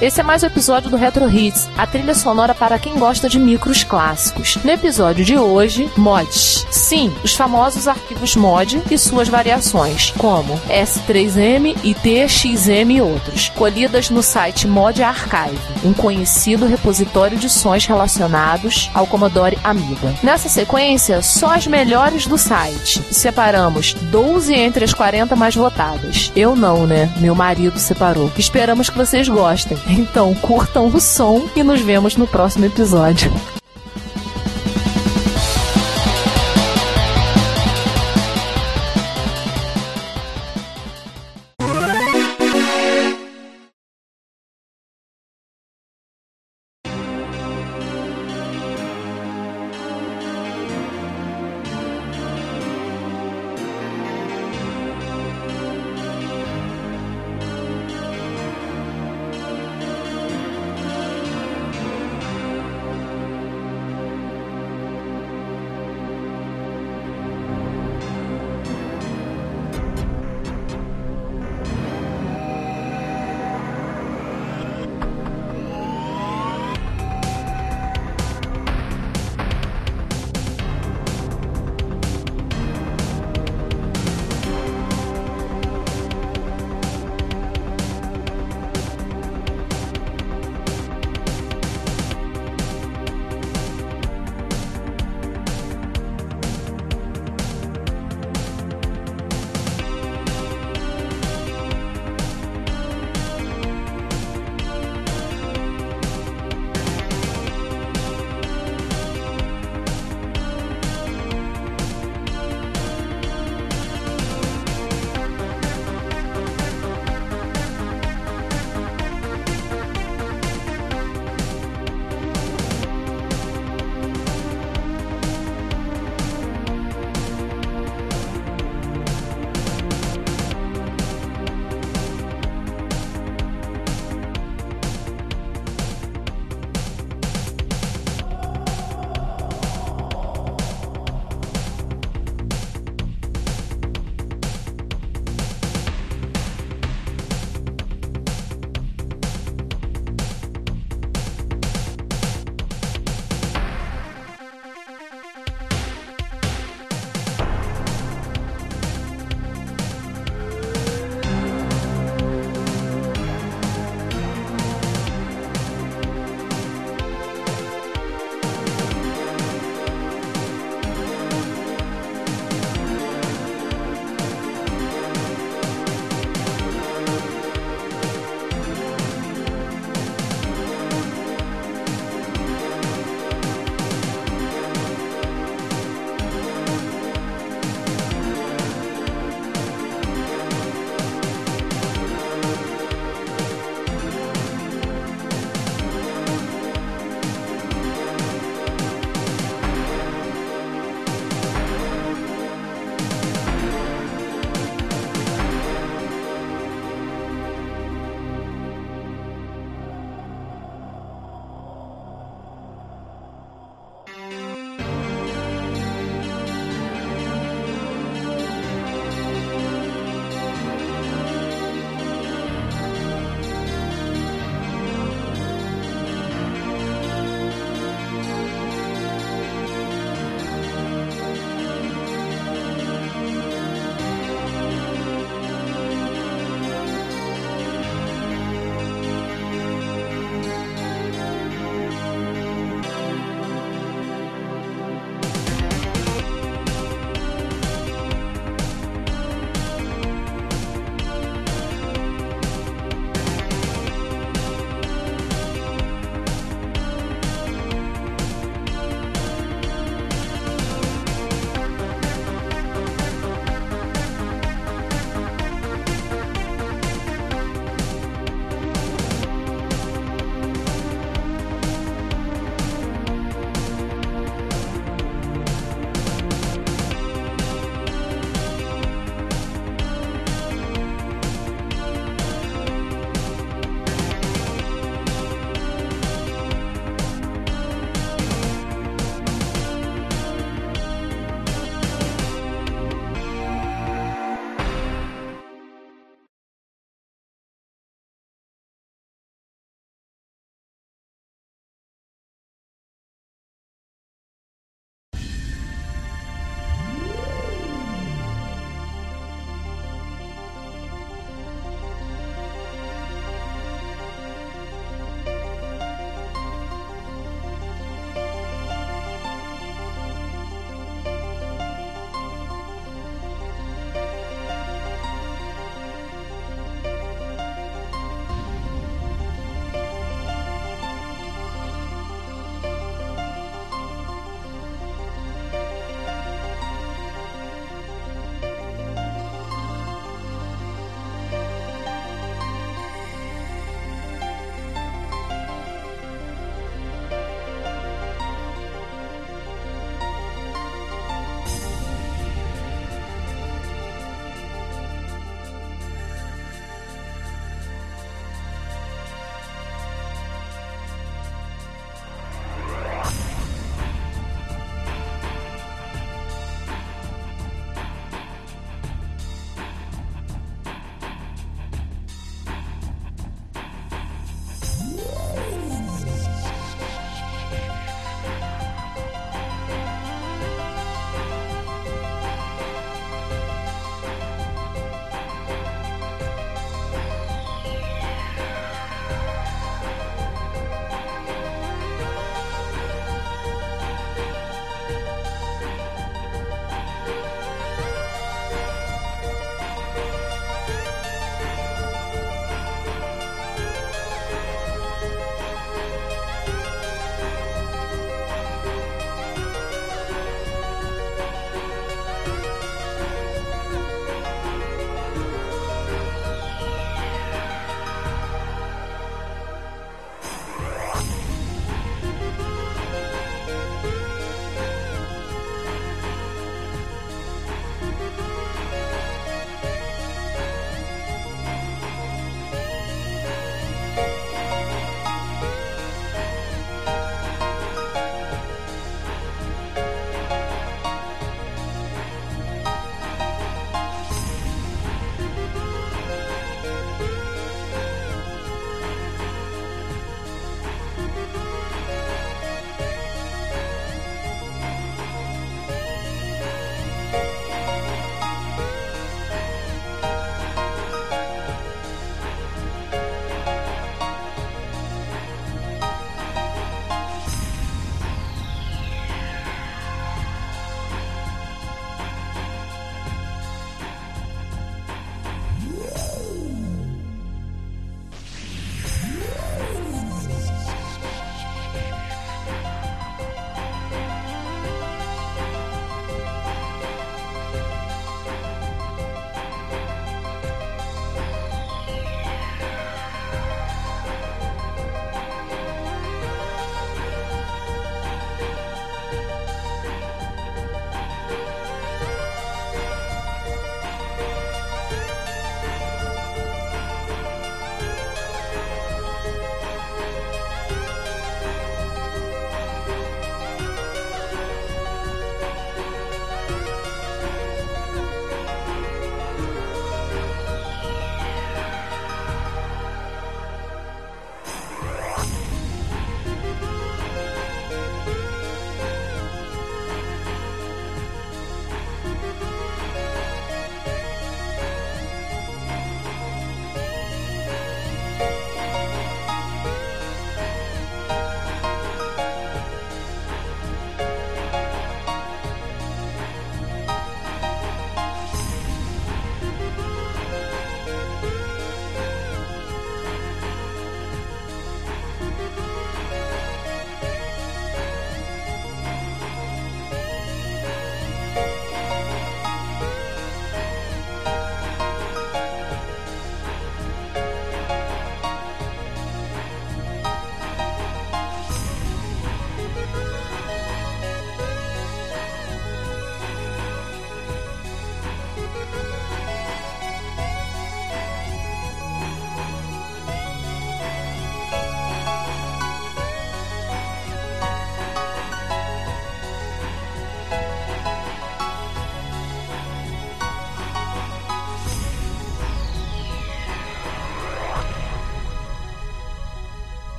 Esse é mais um episódio do Retro Hits, a trilha sonora para quem gosta de micros clássicos. No episódio de hoje, mods. Sim, os famosos arquivos mod e suas variações, como S3M e TXM e outros, colhidas no site Mod Archive, um conhecido repositório de sons relacionados ao Commodore Amiga. Nessa sequência, só as melhores do site. Separamos 12 entre as 40 mais votadas. Eu não, né? Meu marido separou. Esperamos que vocês gostem. Então, curtam o som e nos vemos no próximo episódio.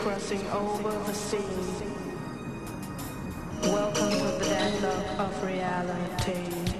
Crossing over the sea. Welcome to the deadlock of reality.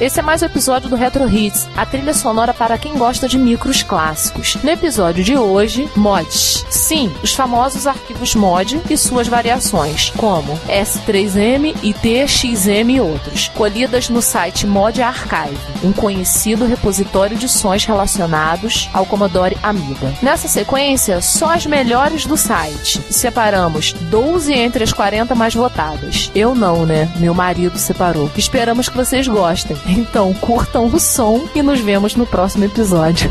Esse é mais um episódio do Retro Hits, a trilha sonora para quem gosta de micros clássicos. No episódio de hoje, mods. Sim, os famosos arquivos mod e suas variações, como S3M e TXM e outros, colhidas no site Mod Archive, um conhecido repositório de sons relacionados ao Commodore Amiga. Nessa sequência, só as melhores do site. Separamos 12 entre as 40 mais votadas. Eu não, né? Meu marido separou. Esperamos que vocês gostem. Então, curtam o som e nos vemos no próximo episódio.